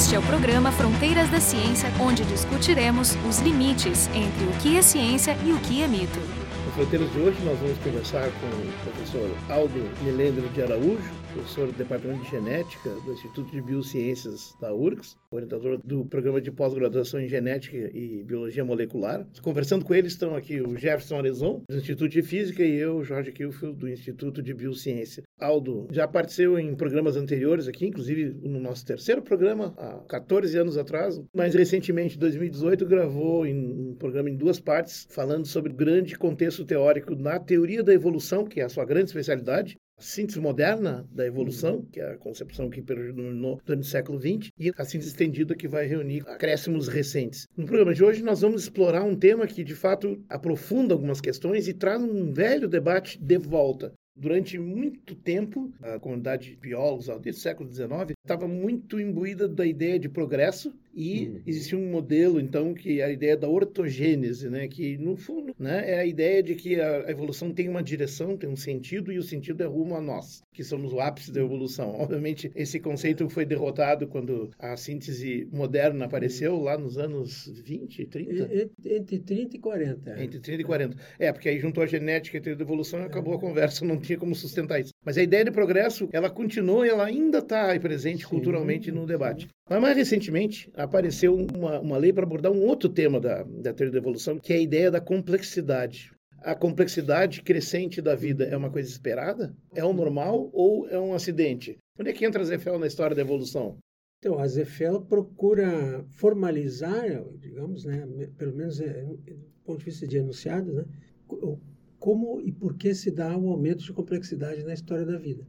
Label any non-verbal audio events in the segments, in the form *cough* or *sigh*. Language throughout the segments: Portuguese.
Este é o programa Fronteiras da Ciência, onde discutiremos os limites entre o que é ciência e o que é mito. No Fronteiras de hoje nós vamos conversar com o professor Aldo Milendro de Araújo, professor do Departamento de Genética do Instituto de Biociências da URGS, orientador do programa de pós-graduação em Genética e Biologia Molecular. Conversando com ele estão aqui o Jefferson Arezon, do Instituto de Física, e eu, Jorge Kilfield, do Instituto de Biociência. Aldo já participou em programas anteriores aqui, inclusive no nosso terceiro programa, há 14 anos atrás. Mais recentemente, em 2018, gravou um programa em duas partes, falando sobre o grande contexto teórico na teoria da evolução, que é a sua grande especialidade, síntese moderna da evolução, uhum. que é a concepção que predominou durante o século XX, e a síntese estendida que vai reunir acréscimos recentes. No programa de hoje, nós vamos explorar um tema que, de fato, aprofunda algumas questões e traz um velho debate de volta. Durante muito tempo, a comunidade de biólogos, desde o século XIX, estava muito imbuída da ideia de progresso e uhum. existia um modelo, então, que é a ideia da ortogênese, né? que, no fundo, né, é a ideia de que a evolução tem uma direção, tem um sentido, e o sentido é rumo a nós, que somos o ápice da evolução. *laughs* Obviamente, esse conceito foi derrotado quando a síntese moderna apareceu, lá nos anos 20, 30? Entre 30 e 40. Entre 30 e 40. É, porque aí juntou a genética e a evolução e acabou a é. conversa, não tinha como sustentar isso. Mas a ideia de progresso, ela continua e ela ainda está presente Sim. culturalmente no debate. Mas mais recentemente apareceu uma, uma lei para abordar um outro tema da, da teoria da evolução, que é a ideia da complexidade. A complexidade crescente da vida é uma coisa esperada? É o normal ou é um acidente? Onde é que entra Zefel na história da evolução? Então, a Zefel procura formalizar, digamos, né, pelo menos é, do ponto de vista de enunciado, né, como e por que se dá o aumento de complexidade na história da vida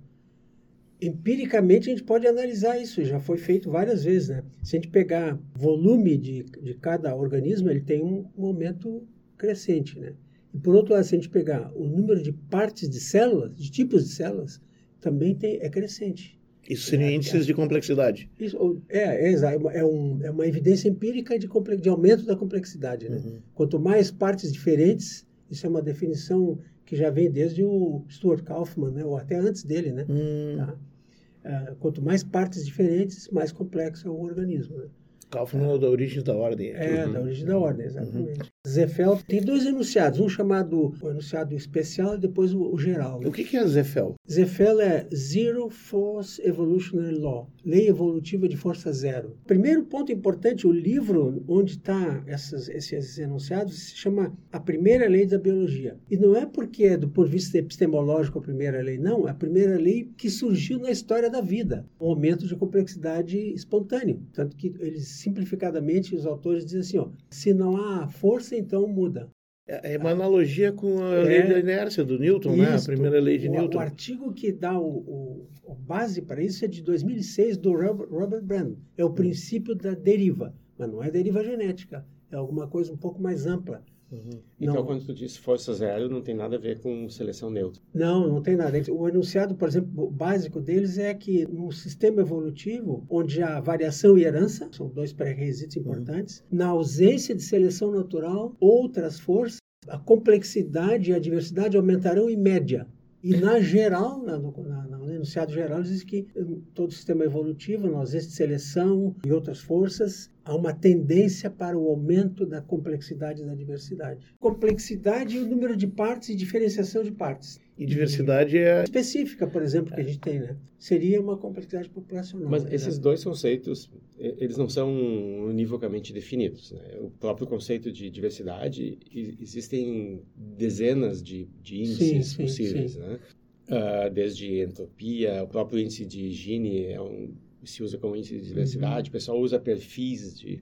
empiricamente a gente pode analisar isso, já foi feito várias vezes, né? Se a gente pegar volume de, de cada organismo, ele tem um, aumento crescente, né? E por outro lado, se a gente pegar o número de partes de células, de tipos de células, também tem, é crescente. Isso seriam é, índices é, de complexidade. Isso, é, é, é, um, é uma evidência empírica de, de aumento da complexidade. Né? Uhum. Quanto mais partes diferentes, isso é uma definição que já vem desde o Stuart Kaufman, né? ou até antes dele. Né? Hum. Tá? Uh, quanto mais partes diferentes, mais complexo é o organismo. Né? Kaufmann é da origem da ordem. É, uhum. da origem da ordem, exatamente. Uhum. Zefel tem dois enunciados, um chamado o enunciado especial e depois o, o geral. Né? O que, que é Zefel? Zefel é Zero Force Evolutionary Law, lei evolutiva de força zero. Primeiro ponto importante, o livro onde está esses enunciados se chama A Primeira Lei da Biologia. E não é porque é do ponto de vista epistemológico a primeira lei, não, é a primeira lei que surgiu na história da vida, o aumento de complexidade espontâneo. Tanto que eles simplificadamente os autores dizem assim, ó, se não há força então muda. É, é uma analogia com a é, lei da inércia do Newton, isso, né? a primeira lei de o, Newton. O artigo que dá o, o, base para isso é de 2006 do Robert, Robert Brand. É o hum. princípio da deriva, mas não é deriva genética, é alguma coisa um pouco mais ampla. Uhum. Então, não, quando tu diz força zero, não tem nada a ver com seleção neutra. Não, não tem nada. O enunciado, por exemplo, básico deles é que num sistema evolutivo, onde há variação e herança, são dois pré-requisitos uhum. importantes, uhum. na ausência de seleção natural, outras forças, a complexidade e a diversidade aumentarão em média. E na geral, na, na, no enunciado geral, diz que todo sistema evolutivo, na ausência de seleção e outras forças, há uma tendência para o aumento da complexidade e da diversidade. Complexidade e o número de partes e diferenciação de partes. E diversidade é específica, por exemplo, que a gente tem, né? Seria uma complexidade populacional. Mas esses dois conceitos, eles não são univocamente definidos. Né? O próprio conceito de diversidade, existem dezenas de, de índices sim, sim, possíveis, sim. né? Uh, desde entropia, o próprio índice de Gini é um se usa como índice de diversidade, uhum. o pessoal usa perfis de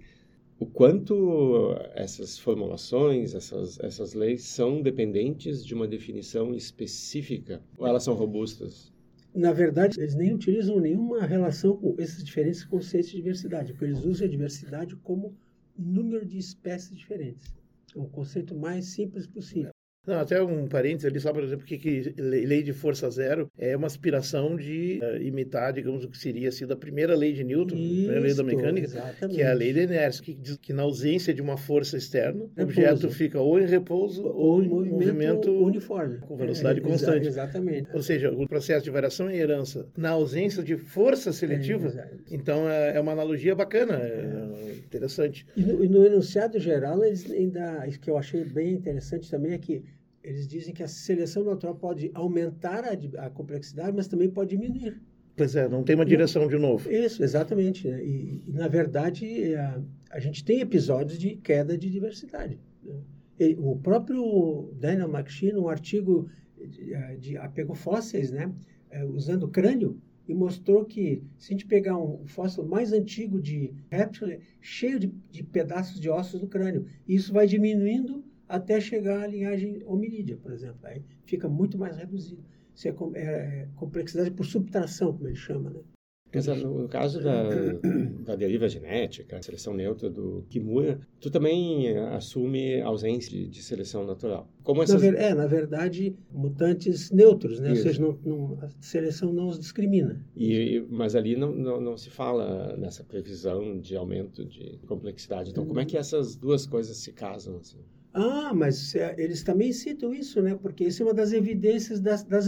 o quanto essas formulações, essas, essas leis são dependentes de uma definição específica ou elas são robustas? Na verdade, eles nem utilizam nenhuma relação com esses diferentes conceitos de diversidade, porque eles usam a diversidade como número de espécies diferentes. É um conceito mais simples possível. Não, até um parênteses ali, só para dizer porque que lei de força zero é uma aspiração de uh, imitar, digamos, o que seria sido a primeira lei de Newton, Isso, a primeira lei da mecânica, exatamente. que é a lei da inércia, que diz que na ausência de uma força externa, o objeto fica ou em repouso ou, em movimento, movimento, uniforme. Com velocidade é, constante. Exatamente. Ou seja, o processo de variação e herança na ausência de força seletiva, é, então é, é, uma analogia bacana, é, interessante. E no, e no enunciado geral, eles ainda, que eu achei bem interessante também é que eles dizem que a seleção natural pode aumentar a, a complexidade, mas também pode diminuir. Pois é, não tem uma direção de novo. Isso, exatamente. Né? E, e, na verdade, a, a, gente tem episódios de queda de diversidade. Né? E, o próprio Daniel McSheen, um artigo de, de apego fósseis, né? É, usando crânio, e mostrou que se a gente pegar um fóssil mais antigo de réptil, é cheio de, de pedaços de ossos do crânio, isso vai diminuindo até chegar à linhagem hominídea, por exemplo. Aí fica muito mais reduzido. Isso é, é, é complexidade por subtração, como ele chama, né? No caso da, *clears throat* da deriva genética, seleção neutra do Kimura, tu também assume ausência de, de seleção natural. Como essas... na ver, é, na verdade, mutantes neutros, né? Ou seja, não, não, a seleção não os discrimina. E, mas ali não, não, não, se fala nessa previsão de aumento de complexidade. Então, como é que essas duas coisas se casam? Assim? Ah, mas é, eles também citam isso, né? Porque isso é uma das evidências da, da.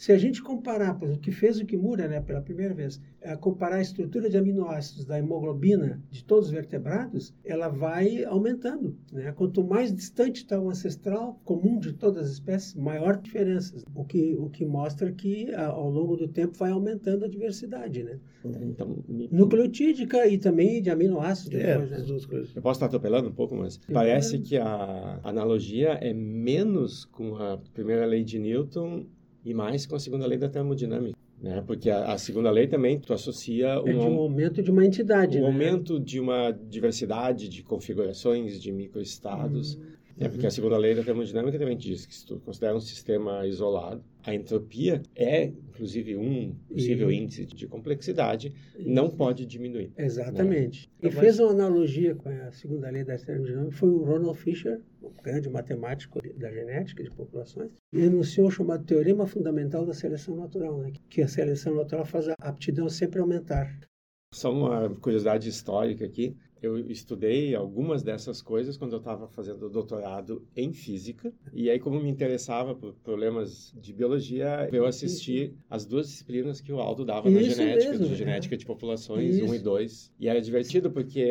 Se a gente comparar, por exemplo, o que fez o Kimura, né, pela primeira vez, é comparar a estrutura de aminoácidos da hemoglobina de todos os vertebrados, ela vai aumentando. Né? Quanto mais distante está o ancestral comum de todas as espécies, maior diferença. O que, o que mostra que ao longo do tempo vai aumentando a diversidade. Né? Então, Nucleotídica e também de aminoácidos. É, depois, né? duas coisas. Eu posso estar atropelando um pouco, mas parece que a analogia é menos com a primeira lei de Newton e mais com a segunda lei da termodinâmica. Né? Porque a, a segunda lei também tu associa um, é de um aumento de uma entidade, um né? aumento de uma diversidade de configurações de microestados. Hum. É porque a segunda lei da termodinâmica também diz que se tu considera um sistema isolado, a entropia é, inclusive, um possível e... índice de complexidade, não pode diminuir. Né? Exatamente. Né? E então, fez uma analogia com a segunda lei da termodinâmica, foi o Ronald Fisher, um grande matemático da genética de populações, e enunciou o chamado teorema fundamental da seleção natural, né? que a seleção natural faz a aptidão sempre aumentar. Só uma curiosidade histórica aqui eu estudei algumas dessas coisas quando eu estava fazendo doutorado em física. E aí, como me interessava por problemas de biologia, eu assisti as duas disciplinas que o Aldo dava Isso na genética, mesmo, de genética é. de populações Isso. 1 e 2. E era divertido porque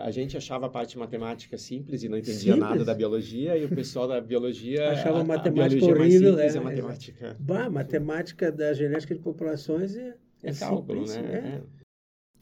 a gente achava a parte matemática simples e não entendia simples. nada da biologia, e o pessoal da biologia achava a, matemática a horrível, é, a matemática. Bah, matemática da genética de populações é, é, é cálculo, simples, né? É.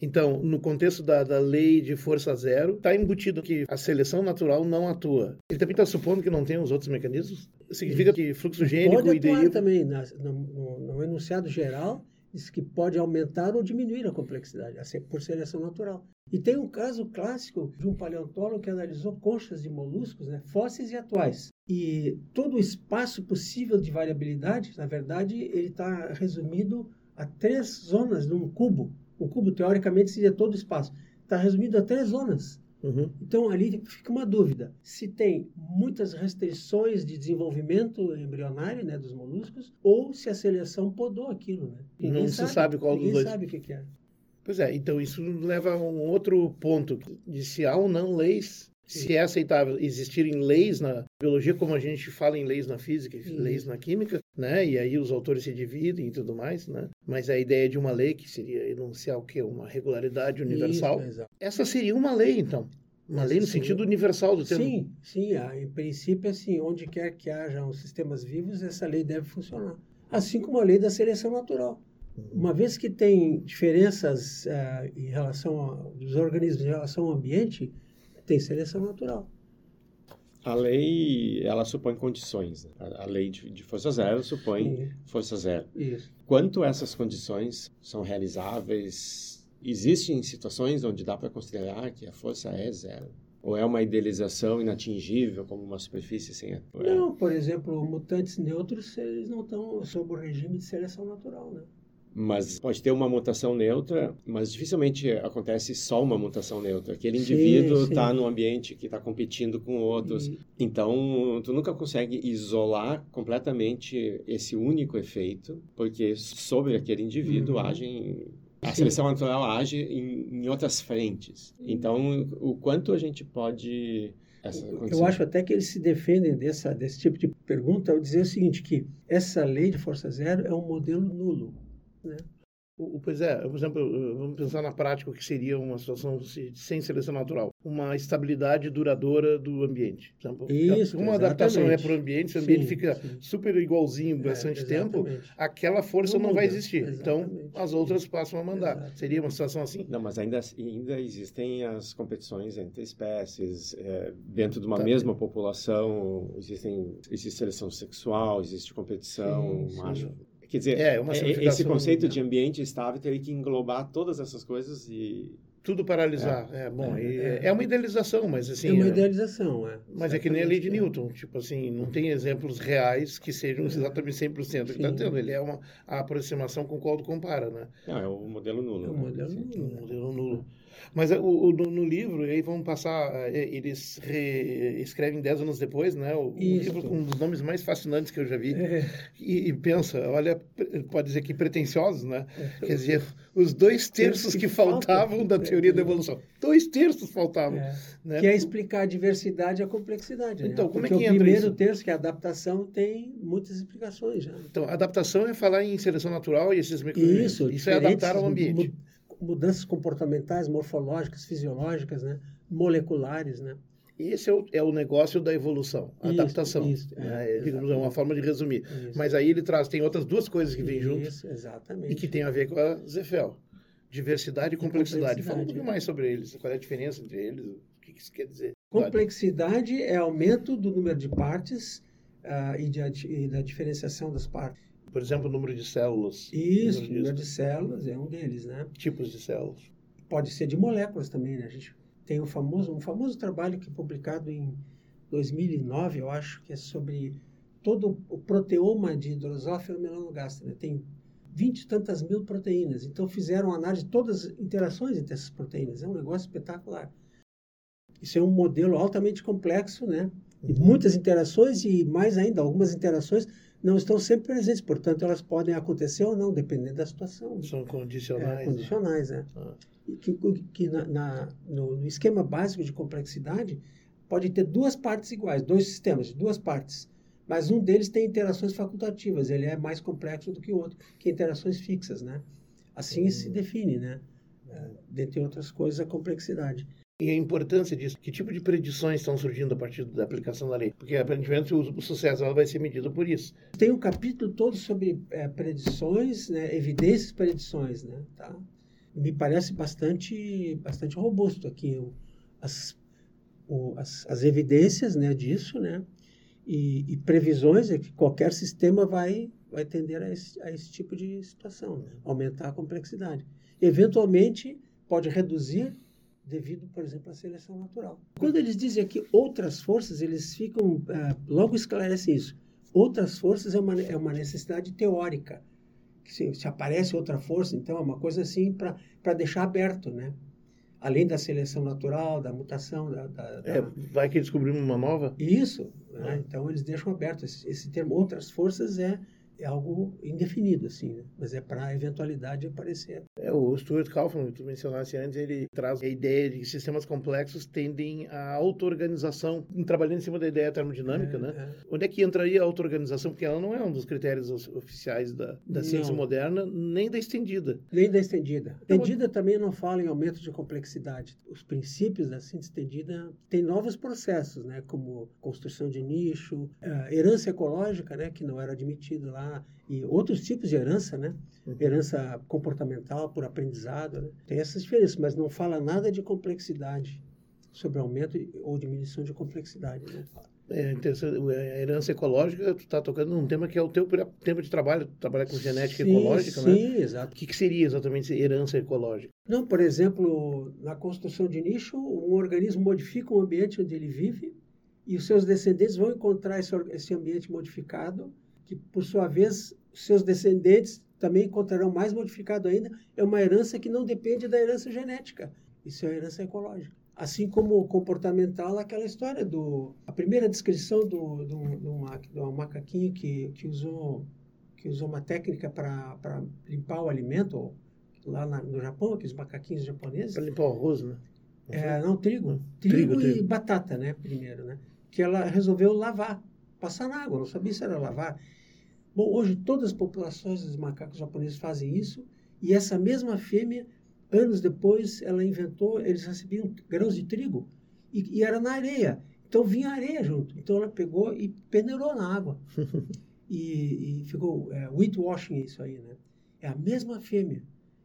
Então, no contexto da, da lei de força zero, está embutido que a seleção natural não atua. Ele também está supondo que não tem os outros mecanismos? Significa que fluxo gênico pode e deriva... também, na, no, no, no, enunciado geral, diz que pode aumentar ou diminuir a complexidade, por seleção natural. E tem um caso clássico de um paleontólogo que analisou conchas de moluscos, né, fósseis e atuais. E todo o espaço possível de variabilidade, na verdade, ele está resumido a três zonas num cubo o cubo, teoricamente, seria todo o espaço. Está resumido a três zonas. Uhum. Então, ali fica uma dúvida. Se tem muitas restrições de desenvolvimento embrionário né, dos moluscos, ou se a seleção podou aquilo. Né? Ninguém Não sabe, se sabe qual dos dois. sabe o que, que é. Pois é, então isso leva a um outro ponto, de se há ou não leis se é aceitável existirem leis na biologia, como a gente fala em leis na física, Sim. leis na química, né? E aí os autores se dividem e tudo mais, né? Mas a ideia de uma lei que seria enunciar o quê? Uma regularidade universal. Isso, essa seria uma lei, então. Uma lei no sim. sentido universal do termo. Sim, sim. Em princípio, assim, onde quer que hajam sistemas vivos, essa lei deve funcionar. Assim como a lei da seleção natural. Uhum. Uma vez que tem diferenças uh, em relação dos organismos em relação ao ambiente, tem seleção natural. A lei, ela supõe condições. Né? A, lei de, de, força zero supõe Sim. força zero. Isso. Quanto essas condições são realizáveis? Existem situações onde dá para considerar que a força é zero? Ou é uma idealização inatingível, como uma superfície sem... Não, por exemplo, mutantes neutros, eles não estão sob o regime de seleção natural, né? Mas pode ter uma mutação neutra, mas dificilmente acontece só uma mutação neutra. Aquele indivíduo está no ambiente que está competindo com outros. E... Então, tu nunca consegue isolar completamente esse único efeito, porque sobre aquele indivíduo uhum. agem a seleção natural age em, em, outras frentes. Então, o quanto a gente pode eu acho até que eles se defendem dessa, desse tipo de pergunta ao dizer o seguinte, que essa lei de força zero é um modelo nulo. Né? Pois é, por exemplo, vamos pensar na prática o que seria uma situação sem seleção natural. Uma estabilidade duradoura do ambiente. Exemplo, Isso, uma adaptação é para o ambiente, se o ambiente sim, fica sim. super igualzinho é, bastante é, tempo, aquela força não, não vai existir. Exatamente. Então, as outras passam a mandar. Exatamente. Seria uma situação assim? Não, mas ainda, ainda existem as competições entre espécies. É, dentro de uma tá mesma bem. população, existem, existe seleção sexual, existe competição, sim, macho Quer dizer, é, é esse conceito de ambiente estável teria que englobar todas essas coisas e tudo paralisar. É, é bom, é, é, é, uma idealização, mas assim. É uma idealização, é. Mas é que nem a lei de Newton. Tipo assim, não tem exemplos reais que sejam exatamente 100% que está tendo. Ele é uma a aproximação com o qual tu compara, né? Não, é o modelo nulo. É o né? modelo nulo. O modelo nulo. Mas o, o no, no, livro, aí vão passar, é, eles escrevem dez anos depois, né? O, livro com um dos nomes mais fascinantes que eu já vi. É. E, e, pensa, olha, pode dizer que pretensiosos, né? É. Quer dizer, os dois terços que, que faltavam da teoria da evolução. Dois terços faltavam. É. Né? Que é explicar a diversidade e a complexidade. Né? Então, né? como Porque é que o primeiro isso? terço, que é a adaptação, tem muitas explicações já. Então, adaptação é falar em seleção natural e esses mecanismos. Isso, isso é adaptar ao ambiente mudanças comportamentais, morfológicas, fisiológicas, né? moleculares, né? Esse é o, é o negócio da evolução, a isso, adaptação. Isso, né? é, é uma forma de resumir. Isso. Mas aí ele traz, tem outras duas coisas que vêm. Exatamente. E que tem a ver com a Zefel. Diversidade e complexidade. complexidade. Fala um pouco mais sobre eles. Qual é a diferença entre eles? O que isso quer dizer? Complexidade é aumento do número de partes uh, e, de, e da diferenciação das partes. Por exemplo, o número de células. Isso, o número, número de células é um deles, né? Tipos de células. Pode ser de moléculas também, né? A gente tem um famoso, um famoso trabalho que é publicado em 2009, eu acho, que é sobre todo o proteoma de Drosophila melanogaster. Né? Tem vinte e tantas mil proteínas. Então fizeram análise de todas as interações entre essas proteínas. É um negócio espetacular. Isso é um modelo altamente complexo, né? E uhum. muitas interações e mais ainda algumas interações não estão sempre presentes, portanto, elas podem acontecer ou não, dependendo da situação. São condicionais. É, condicionais, né? é. Ah. Que, que na, na no, no, esquema básico de complexidade, pode ter duas partes iguais, dois sistemas, duas partes. Mas um deles tem interações facultativas, ele é mais complexo do que o outro, que interações fixas, né? Assim hum. se define, né? É, dentre outras coisas, a complexidade e a importância disso. Que tipo de predições estão surgindo a partir da aplicação da lei? Porque aparentemente o, o sucesso vai ser medido por isso. Tem um capítulo todo sobre é, predições, né, evidências predições, né? Tá? Me parece bastante, bastante robusto aqui o, as, o, as, as, evidências né, disso, né? E, e, previsões é que qualquer sistema vai, vai tender a esse, a esse tipo de situação, né? aumentar a complexidade. Eventualmente, pode reduzir devido, por exemplo, à seleção natural. Quando eles dizem aqui outras forças, eles ficam, uh, logo esclarecem isso. Outras forças é uma, é uma necessidade teórica. Se, se aparece outra força, então é uma coisa assim para deixar aberto, né? Além da seleção natural, da mutação, da, da, da... É, vai que descobrimos uma nova? Isso. Né? Então eles deixam aberto esse, esse termo. Outras forças é é algo indefinido, assim, né? mas é para a eventualidade aparecer. É, o Stuart Kaufman, que tu mencionaste antes, ele traz a ideia de que sistemas complexos tendem à auto-organização, trabalhando em cima da ideia termodinâmica, é, né? É. Onde é que entraria a auto-organização? Porque ela não é um dos critérios oficiais da, da ciência moderna, nem da estendida. Nem da estendida. Então, estendida também não fala em aumento de complexidade. Os princípios da síntese estendida têm novos processos, né? como construção de nicho, uh, herança ecológica, né? que não era admitido lá e outros tipos de herança, né? Uhum. Herança comportamental por aprendizado, né? Tem essas diferenças, mas não fala nada de complexidade, sobre aumento ou diminuição de complexidade, fala. É interessante, a herança ecológica, tu está tocando num tema que é o teu tema de trabalho, trabalhar com genética sim, ecológica, sim, né? Sim, exato. O que, que, seria exatamente herança ecológica? Não, por exemplo, na construção de nicho, um organismo modifica o ambiente onde ele vive e os seus descendentes vão encontrar esse, esse ambiente modificado que, por sua vez, seus descendentes também encontrarão mais modificado ainda, é uma herança que não depende da herança genética. Isso é herança ecológica. Assim como comportamental, aquela história do... A primeira descrição do, do, do, do macaquinho que, que, usou, que usou uma técnica para limpar o alimento, lá na, no Japão, aqueles macaquinhos japoneses. Para limpar o arroz, né? É, não, trigo. Trigo, trigo e trigo. batata, né? Primeiro, né? Que ela resolveu lavar, passar na água, não sabia se era lavar. Bom, hoje todas as populações dos macacos japoneses fazem isso, e essa mesma fêmea Anos depois, ela inventou, eles recebiam grãos de trigo e, e era na areia. Então vinha areia junto. Então ela pegou e peneirou na água. *laughs* e, e, ficou é, washing isso aí, né? É a mesma fêmea.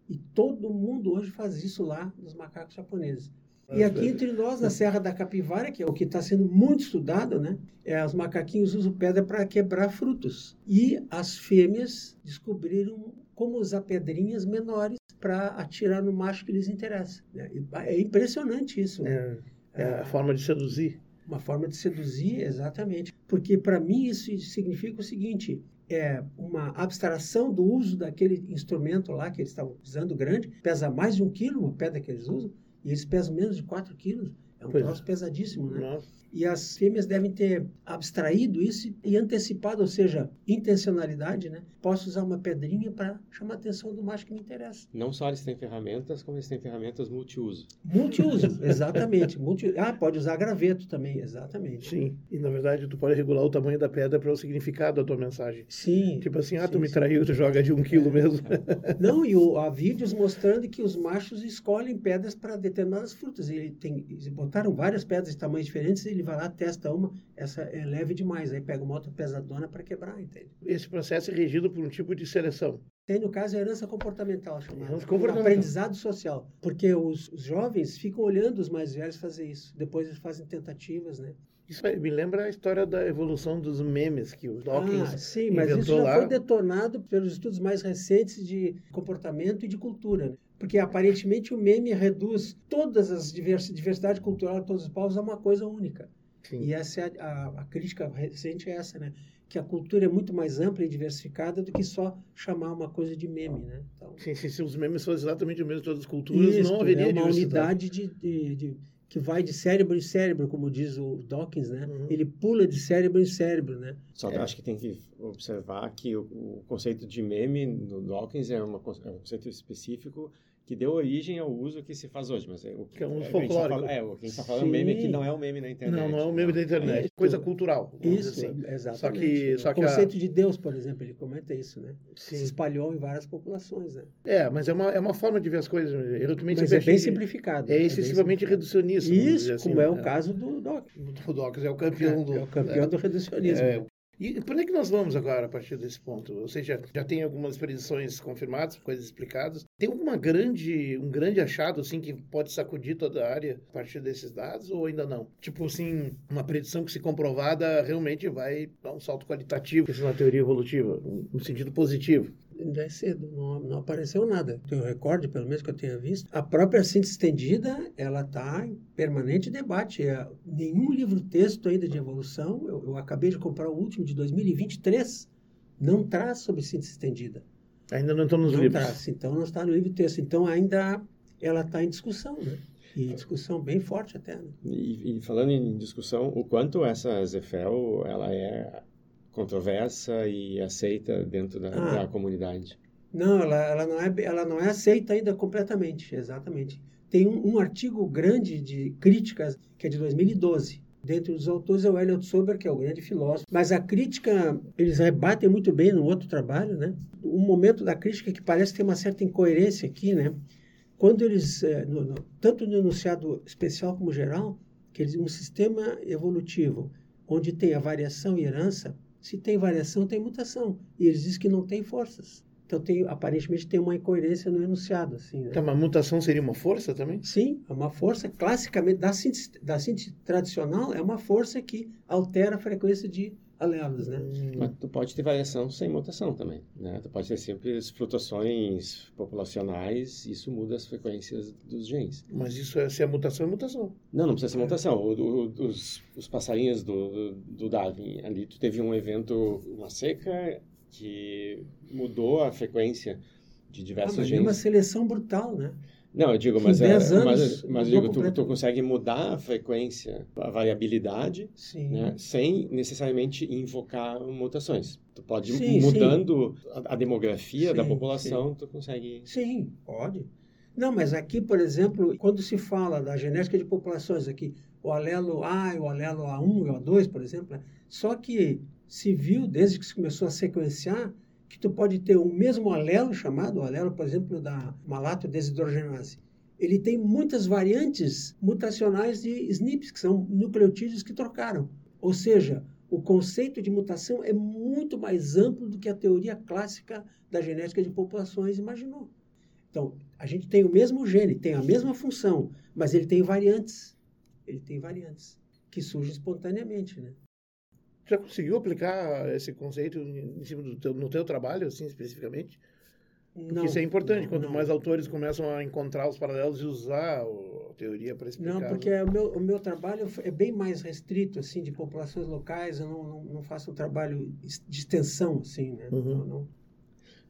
E todo mundo hoje faz isso lá nos macacos japoneses. E aqui entre nós, na Serra da Capivara, que é o que está sendo muito estudado, né? É, os macaquinhos usam pedra para quebrar frutos. E as fêmeas descobriram como usar pedrinhas menores para atirar no macho que lhes interessa. Né? É impressionante isso. É, é a forma de seduzir. Uma forma de seduzir, exatamente. Porque para mim isso significa o seguinte: é uma abstração do uso daquele instrumento lá que eles estavam usando grande, pesa mais de um quilo, uma pedra que eles usam, e eles pesam menos de 4 quilos. É um pois troço pesadíssimo, né? Nossa. E as fêmeas devem ter abstraído isso e antecipado, ou seja, intencionalidade, né? Posso usar uma pedrinha para chamar a atenção do macho que me interessa. Não só eles têm ferramentas, como eles têm ferramentas multiuso. Multiuso, *laughs* exatamente. Multi... Ah, pode usar graveto também, exatamente. Sim, e na verdade tu pode regular o tamanho da pedra para o significado da tua mensagem. Sim. Tipo assim, ah, sim, tu me traiu, tu joga de um quilo mesmo. *laughs* Não, e o, há vídeos mostrando que os machos escolhem pedras para determinadas frutas. Ele tem, eles botaram várias pedras de tamanhos diferentes, ele vai lá, testa uma, essa é leve demais, aí pega uma outra pesadona para quebrar, entende? Esse processo é regido por um tipo de seleção. Tem, no caso, a herança comportamental, chamada. Comportamental. Aprendizado social. Porque os, os, jovens ficam olhando os mais velhos fazer isso. Depois eles fazem tentativas, né? Isso me lembra a história da evolução dos memes que o Dawkins ah, sim, mas isso já lá. foi detonado pelos estudos mais recentes de comportamento e de cultura. Né? Porque aparentemente o meme reduz todas as diversidade cultural de todos os povos a uma coisa única. Sim. E essa é a, a, a, crítica recente é essa, né? Que a cultura é muito mais ampla e diversificada do que só chamar uma coisa de meme, né? Então, sim, sim, se os memes fossem exatamente o mesmo em todas as culturas, isso, não haveria é uma unidade de, de, de, que vai de cérebro em cérebro, como diz o Dawkins, né? Uhum. Ele pula de cérebro em cérebro, né? Só que é. acho que tem que observar que o, o conceito de meme no Dawkins é, uma, é um conceito específico que deu origem ao uso que se faz hoje. Mas é, o que é um é, folclórico. É, o que a gente está falando meme aqui não é o meme na internet. Não, não é o meme da internet. É coisa cultural. Isso, assim. exatamente. Só que, só que o conceito a... de Deus, por exemplo, ele comenta isso, né? Sim. Se espalhou em várias populações, né? É, mas é uma, é uma forma de ver as coisas. Eu mas é bem simplificado. É excessivamente é reducionista. Isso, assim, como é o né? caso do Dawkins. O Dawkins é o campeão *laughs* é, do... É o campeão do reducionismo. É, e por onde é que nós vamos agora a partir desse ponto? Ou seja, já tem algumas predições confirmadas, coisas explicadas. Tem alguma grande, um grande achado assim que pode sacudir toda a área a partir desses dados ou ainda não? Tipo assim, uma predição que se comprovada realmente vai dar um salto qualitativo, isso é uma teoria evolutiva, no sentido positivo ainda é cedo, não, não apareceu nada. Que eu recorde, pelo menos que eu tenha visto. A própria síntese estendida, ela está em permanente debate. É, nenhum livro-texto ainda de evolução, eu, eu, acabei de comprar o último de 2023, não traz sobre síntese estendida. Ainda não estão nos não livros. Traz, então não está no livro-texto. Então ainda ela está em discussão, né? E discussão bem forte até. Né? E, e, falando em discussão, o quanto essa Zefel ela é controversa e aceita dentro da, ah, da comunidade. Não, ela, ela, não é, ela não é aceita ainda completamente, exatamente. Tem um, um artigo grande de críticas que é de 2012. Dentre os autores é o Elliot Sober, que é o grande filósofo. Mas a crítica, eles rebatem muito bem no outro trabalho, né? Um momento da crítica que parece ter uma certa incoerência aqui, né? Quando eles, eh, no, no, tanto no enunciado especial como geral, que eles, um sistema evolutivo onde tem a variação e herança, se tem variação, tem mutação. E eles dizem que não tem forças. Então, tem, aparentemente, tem uma incoerência no enunciado. Assim, né? Então, uma mutação seria uma força também? Sim, é uma força, classicamente, da síntese, da síntese tradicional, é uma força que altera a frequência de né? Hum. Mas tu pode ter variação sem mutação também, né? Tu pode ter sempre flutuações populacionais, isso muda as frequências dos genes. Mas isso é, se é mutação, é mutação. Não, não precisa ser mutação. O, o, os, os passarinhos do, do Darwin, ali tu teve um evento, uma seca, que mudou a frequência de diversos ah, mas genes. É uma seleção brutal, né? Não, eu digo, mas, é, mas, mas eu digo, tu, tu, consegue mudar a frequência, a variabilidade, né, sem necessariamente invocar mutações. Tu pode sim, mudando sim. A, a, demografia sim, da população, tu consegue. Sim, pode. Não, mas aqui, por exemplo, quando se fala da genética de populações aqui, o alelo A e o alelo A1 e o A2, por exemplo, né, só que se viu desde que se começou a sequenciar que tu pode ter o mesmo alelo chamado, o alelo, por exemplo, da malato desidrogenase. Ele tem muitas variantes mutacionais de SNPs, que são nucleotídeos que trocaram. Ou seja, o conceito de mutação é muito mais amplo do que a teoria clássica da genética de populações imaginou. Então, a gente tem o mesmo gene, tem a mesma função, mas ele tem variantes. Ele tem variantes que surgem espontaneamente, né? Já conseguiu aplicar esse conceito em cima do teu, no teu trabalho, assim, especificamente? Porque não, isso é importante, não, quanto não. mais autores começam a encontrar os paralelos e usar a teoria para explicar. Não, porque o meu, o meu trabalho é bem mais restrito, assim, de populações locais, eu não, não, não faço um trabalho de extensão, assim, né? Uhum.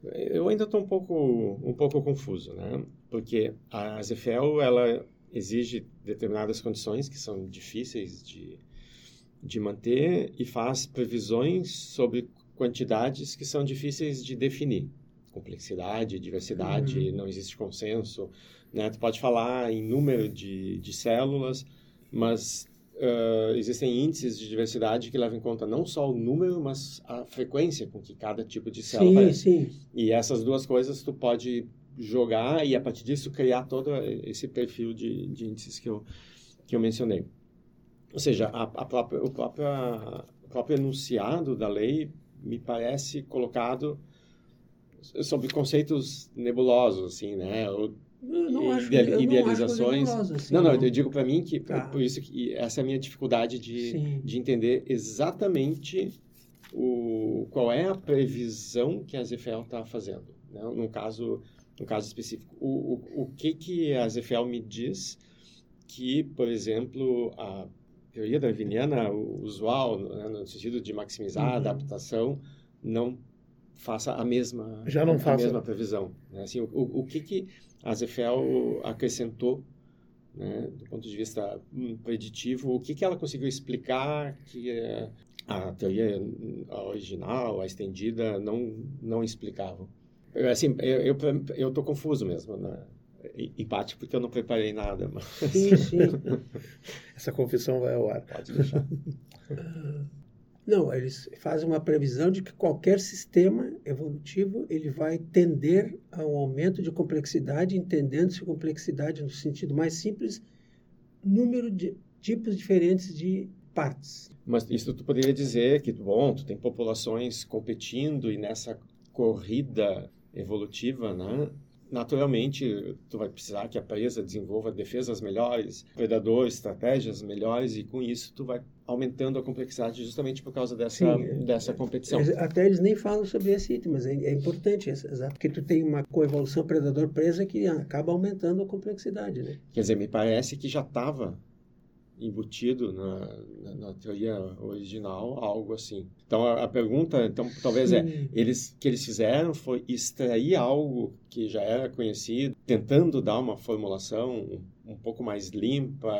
Eu ainda estou um pouco, um pouco confuso, né? Porque a ZFL, ela exige determinadas condições que são difíceis de, de manter e faz previsões sobre quantidades que são difíceis de definir. Complexidade, diversidade, uhum. não existe consenso. Né? Tu pode falar em número de, de células, mas uh, existem índices de diversidade que levam em conta não só o número, mas a frequência com que cada tipo de célula sim, aparece. Sim. E essas duas coisas tu pode jogar e a partir disso criar todo esse perfil de, de índices que eu, que eu mencionei. Ou seja, a, a própria, o, próprio, o próprio enunciado da lei me parece colocado sobre conceitos nebulosos, assim, né? Ou, não acho, ideal, idealizações. Não, acho assim, não, não, eu digo para mim que tá. por isso que essa é a minha dificuldade de, de entender exatamente o, qual é a previsão que a ZFL está fazendo, né? no caso no caso específico. O, o, o que que a ZFL me diz que, por exemplo, a teoria darwiniana usual, né, no sentido de maximizar uhum. a adaptação, não faça a mesma já não a faça mesma previsão. Né? Assim, o, o, que que a Zefel acrescentou, né, do ponto de vista hum, preditivo, o que que ela conseguiu explicar que é, a teoria original, a estendida, não não explicavam. Assim, eu eu estou confuso mesmo, né? Empate porque eu não preparei nada. Mas... Sim, sim. *laughs* Essa confissão vai ao ar. Pode deixar. *laughs* Não, eles fazem uma previsão de que qualquer sistema evolutivo ele vai tender a um aumento de complexidade, entendendo-se complexidade no sentido mais simples, número de tipos diferentes de partes. Mas isso tu poderia dizer que, bom, tu tem populações competindo e nessa corrida evolutiva, né? Naturalmente tu vai precisar que a presa desenvolva defesas melhores, predadores, estratégias melhores e com isso tu vai aumentando a complexidade justamente por causa dessa Sim, dessa competição. Até eles nem falam sobre esse item, mas é, é importante, porque tu tem uma coevolução predador-presa que acaba aumentando a complexidade, né? Quer dizer, me parece que já estava embutido na, na, teoria original algo assim. Então a, a pergunta, então talvez é, Sim. é eles que eles fizeram foi extrair algo que já era conhecido, tentando dar uma formulação um, um pouco mais limpa.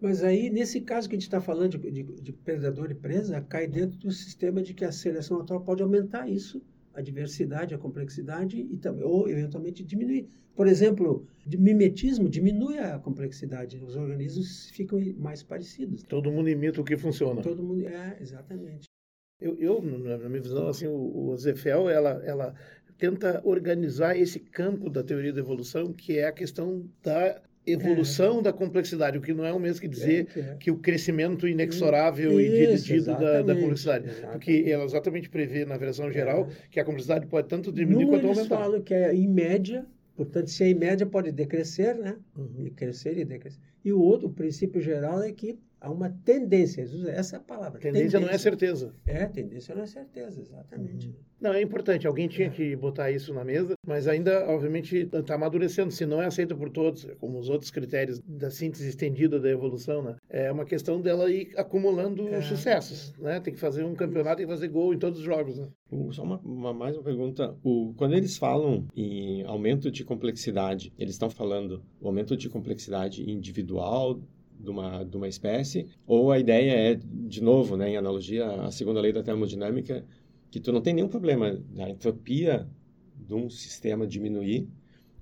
Mas aí nesse caso que a gente está falando de, de, de predador e presa, cai dentro do sistema de que a seleção atual pode aumentar isso a diversidade, a complexidade e também ou eventualmente diminuir. Por exemplo, mimetismo diminui a complexidade, os organismos ficam mais parecidos. Todo mundo imita o que funciona. Todo mundo é exatamente. Eu, eu na minha visão, assim, o, o Zefel, ela, ela tenta organizar esse campo da teoria da evolução, que é a questão da evolução é. da complexidade, o que não é o mesmo que dizer é, que, é. que, o crescimento inexorável Isso, e dirigido da, da, complexidade. Exatamente. Porque ela exatamente prevê, na versão geral, é. que a complexidade pode tanto diminuir quanto eles aumentar. falam que é em média, portanto, se é em média pode decrescer, né? Uhum. E crescer e decrescer. E o outro, o princípio geral é que Há uma tendência, essa é a palavra. Tendência, tendência. não é certeza. É, tendência não é certeza, exatamente. Uhum. Não, é importante, alguém tinha é. que botar isso na mesa, mas ainda, obviamente, está amadurecendo. Se não é aceito por todos, como os outros critérios da síntese estendida da evolução, né? É uma questão dela ir acumulando é. sucessos, né? Tem que fazer um campeonato e fazer gol em todos os jogos, né? Só uma, uma, mais uma pergunta. O, quando eles falam em aumento de complexidade, eles estão falando o aumento de complexidade individual de uma, de uma espécie, ou a ideia é, de novo, né, em analogia à segunda lei da termodinâmica, que tu não tem nenhum problema da entropia de um sistema diminuir,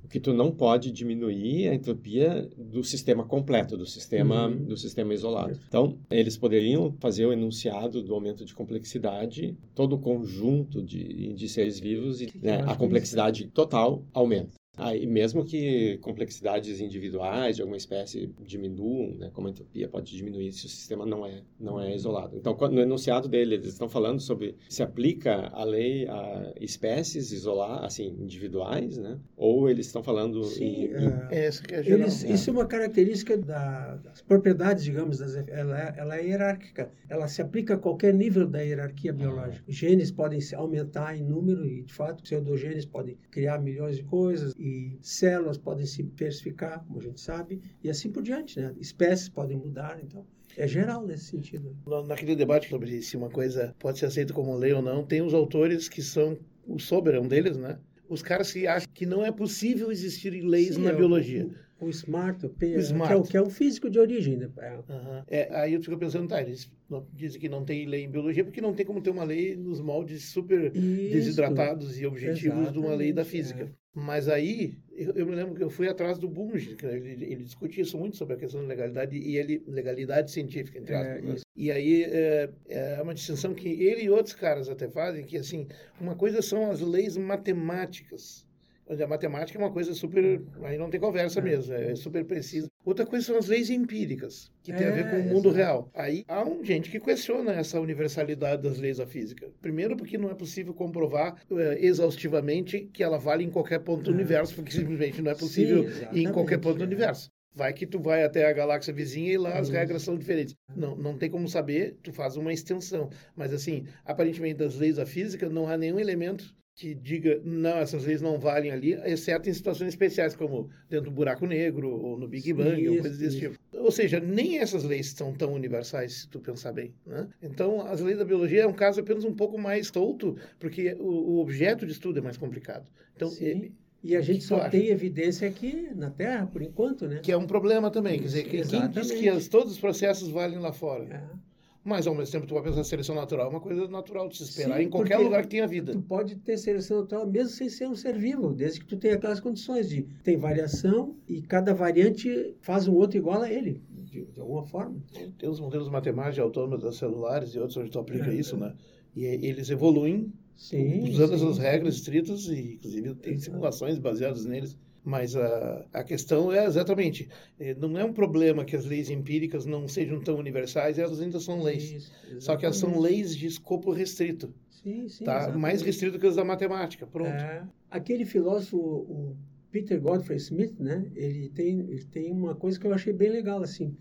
o que tu não pode diminuir é a entropia do sistema completo, do sistema, uhum. do sistema isolado. Então, eles poderiam fazer o enunciado do aumento de complexidade, todo o conjunto de, de seres vivos, e né, a complexidade total aumenta. Aí, mesmo que complexidades individuais de alguma espécie diminuam, né, como a entropia pode diminuir se o sistema não é, não é isolado. Então, no enunciado dele, eles estão falando sobre se aplica a lei a espécies isolar, assim, individuais, né? Ou eles estão falando Sim, em, em... É, essa que é geral, eles, é. Isso é uma característica da, das propriedades, digamos, das, ela, é, ela é hierárquica. Ela se aplica a qualquer nível da hierarquia biológica. Ah. Genes podem aumentar em número e, de fato, pseudogenes podem criar milhões de coisas e células podem se diversificar, como a gente sabe, e assim por diante, né? Espécies podem mudar, então é geral nesse sentido. Naquele debate sobre se uma coisa pode ser aceita como lei ou não, tem os autores que são o Sober um deles, né? Os caras que acham que não é possível existir leis Sim, na é biologia. O, Smart, o, P, o Smart. Que, é o, que é o físico de origem. Né? Uhum. É, aí eu fico pensando, tá, eles dizem que não tem lei em biologia porque não tem como ter uma lei nos moldes super Isso. desidratados e objetivos Exatamente, de uma lei da física. É. Mas aí, eu, eu, me lembro que eu fui atrás do Bunge, que ele, ele discute isso muito sobre a questão da legalidade e ele, legalidade científica, entre aspas. É? E aí, é, é, uma distinção que ele e outros caras até fazem, que assim, uma coisa são as leis matemáticas, a matemática é uma coisa super. Aí não tem conversa é. mesmo, é super precisa. Outra coisa são as leis empíricas, que é, tem a ver é, com o mundo exato. real. Aí há um, gente que questiona essa universalidade das leis da física. Primeiro, porque não é possível comprovar é, exaustivamente que ela vale em qualquer ponto do é. universo, porque simplesmente não é possível Sim, em qualquer ponto do universo. Vai que tu vai até a galáxia vizinha e lá as regras são diferentes. Não, não tem como saber, tu faz uma extensão. Mas, assim, aparentemente, das leis da física, não há nenhum elemento que diga, não, essas leis não valem ali, exceto em situações especiais, como dentro do buraco negro, ou no Big Bang, Sim, ou coisas desse tipo. Ou seja, nem essas leis são tão universais, se tu pensar bem. Né? Então, as leis da biologia é um caso apenas um pouco mais solto, porque o, o objeto de estudo é mais complicado. Então, Sim. E a gente só tem evidência aqui na Terra, por enquanto, né? Que é um problema também. Quer dizer, quem diz que as, todos os processos valem lá fora? É. Mas, ao mesmo tempo, tu vai pensar seleção natural é uma coisa natural de se esperar Sim, em qualquer lugar que tenha vida. Tu pode ter seleção natural mesmo sem ser um ser vivo, desde que tu tenha aquelas condições de tem variação e cada variante faz um outro igual a ele, de, de alguma forma. Tem os modelos matemáticos autônomos das celulares e outros onde tu aplica é, isso, né? E eles evoluem sim, usando sim, as regras estritas e, inclusive, tem simulações baseadas neles. Mas a, a questão é exatamente, eh, não é um problema que as leis empíricas não sejam tão universais, elas ainda são leis. Isso, Só que elas são leis de escopo restrito. Sim, sim, tá? Mais restrito que as da matemática, pronto. É, aquele filósofo, o Peter Godfrey Smith, né? Ele tem, ele tem uma coisa que eu achei bem legal, assim.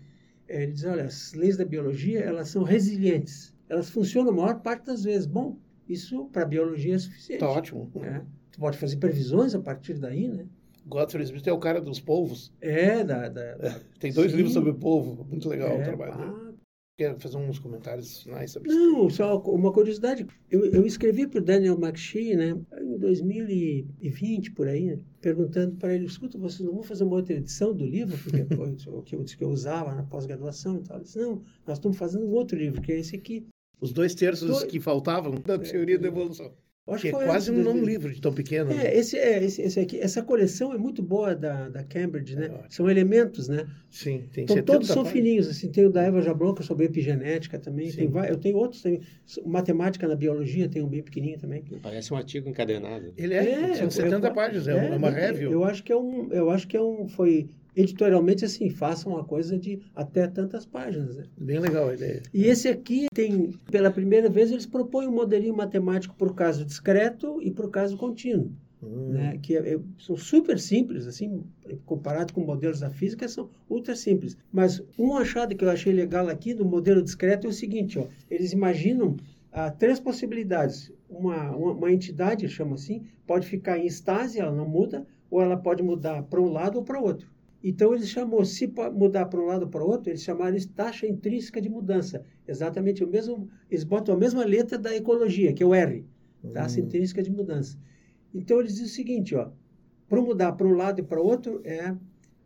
É, ele diz, olha, as leis da biologia, elas são resilientes. Elas funcionam a maior parte das vezes. Bom, isso para a biologia é suficiente. Tá ótimo. É. Tu pode fazer previsões a partir daí, né? Godfrey Smith é o cara dos povos. É, da, da, é, tem dois Sim. livros sobre o povo. Muito legal é, o trabalho ah, Quer fazer uns comentários finais sobre isso? Não, só uma curiosidade. Eu, eu escrevi para o Daniel McShee, né, em 2020, por aí, né, perguntando para ele, escuta, vocês não vão fazer uma outra edição do livro? Porque foi o que eu, que eu usava na pós-graduação e tal. Ele disse, não, nós estamos fazendo um outro livro, que é esse aqui. Os dois terços que faltavam da teoria da evolução. Acho que é quase um, um livro de tão pequeno. É, né? esse, é esse, esse aqui, essa coleção é muito boa da, da Cambridge, né? É são elementos, né? Sim, tem então, todos são fininhos, assim, tem o da Eva Jablonka sobre epigenética também, tem eu tenho outros também, matemática na biologia tem um bem pequenininho também. Parece um artigo encadenado. Ele é, é são 70 páginas, é, é uma review. Eu acho que é um, eu acho que é um, foi editorialmente assim, façam uma coisa de até tantas páginas. Né? Bem legal a ideia. E esse aqui tem, pela primeira vez, eles propõem um modelinho matemático o caso discreto e o caso contínuo. Hum. Né, que é, é, são super simples, assim, comparado com modelos da física, são ultra simples. Mas um achado que eu achei legal aqui do modelo discreto é o seguinte, ó, eles imaginam ah, três possibilidades. Uma, uma, uma entidade, chama assim, pode ficar em estase, ela não muda, ou ela pode mudar para um lado ou para o outro. Então, eles chamou, se mudar para um lado ou para o outro, eles chamaram isso taxa intrínseca de mudança. Exatamente o mesmo, eles botam a mesma letra da ecologia, que é o R, taxa hum. intrínseca de mudança. Então, eles dizem o seguinte, ó, para mudar para um lado e para o outro, é...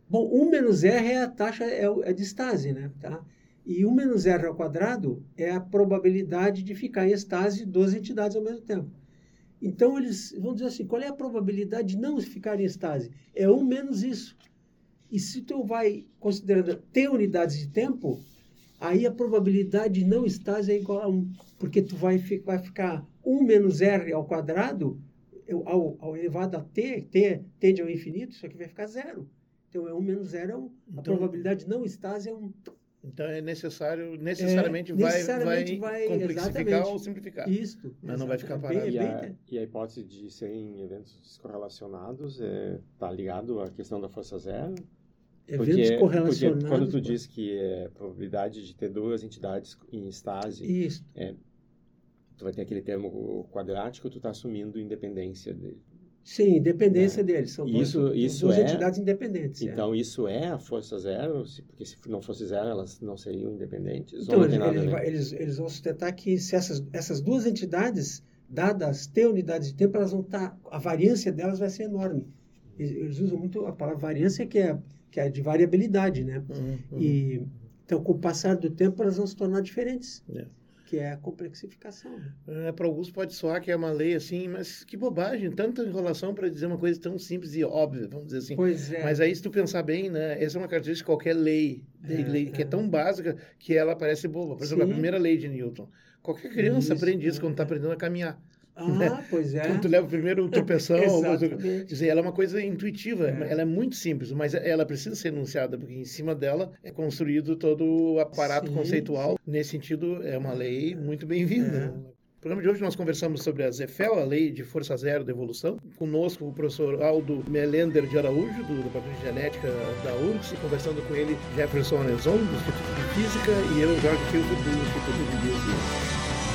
Bom, 1 menos R é a taxa, é, é de estase, né? Tá? E 1 menos R ao quadrado é a probabilidade de ficar em estase duas entidades ao mesmo tempo. Então, eles vão dizer assim, qual é a probabilidade de não ficar em estase? É 1 menos isso. E se tu vai considerando ter unidades de tempo, aí a probabilidade de não estase é igual a 1. Porque tu vai, vai ficar 1 menos R ao quadrado, ao, ao elevado a T, T tende ao infinito, isso aqui vai ficar zero. Então, é 1 menos 0 é 1. Então, a probabilidade de não estase é 1. Então é necessário, necessariamente, é, vai, necessariamente vai, vai complexificar ou simplificar. Isso. Mas não vai ficar parado. E a, e a hipótese de serem eventos correlacionados está é, tá ligado à questão da força zero? Eventos porque, correlacionados. Porque quando tu diz que é probabilidade de ter duas entidades em estase, Isso. É, tu vai ter aquele termo quadrático, tu está assumindo independência dele. Sim, independência é. deles. São isso, duas, isso duas é, entidades independentes. É. Então, é. isso é a força zero? Porque se não fosse zero, elas não seriam independentes? Então, eles, eles, eles, eles, vão sustentar que se essas, essas duas entidades, dadas ter unidades de tempo, elas vão estar... Tá, a variância delas vai ser enorme. Eles, eles usam muito a palavra variância, que é, que é de variabilidade, né? Uhum. E, então, com o passar do tempo, elas vão se tornar diferentes. É que é a complexificação. Né? É, para alguns pode soar que é uma lei assim, mas que bobagem, tanta enrolação para dizer uma coisa tão simples e óbvia, vamos dizer assim. Pois é. Mas aí, se tu pensar bem, né, essa é uma característica de qualquer lei, de é, lei que é. é tão básica que ela parece boba. Por exemplo, Sim. a primeira lei de Newton. Qualquer criança isso, aprende isso quando está aprendendo a caminhar. Ah, né? pois é. Quando tu leva primeiro o tropeção, quer dizer, ela é uma coisa intuitiva, é. ela é muito simples, mas ela precisa ser enunciada, porque em cima dela é construído todo o aparato sim, conceitual. Sim. Nesse sentido, é uma lei muito bem-vinda. É. No programa de hoje nós conversamos sobre a ZEFEL, a Lei de Força Zero da Evolução. Conosco o professor Aldo Melender de Araújo, do Departamento de Genética da URGS, e conversando com ele Jefferson Anezon, do Instituto de Física, e eu, Jorge Filho, do Instituto de Biociência.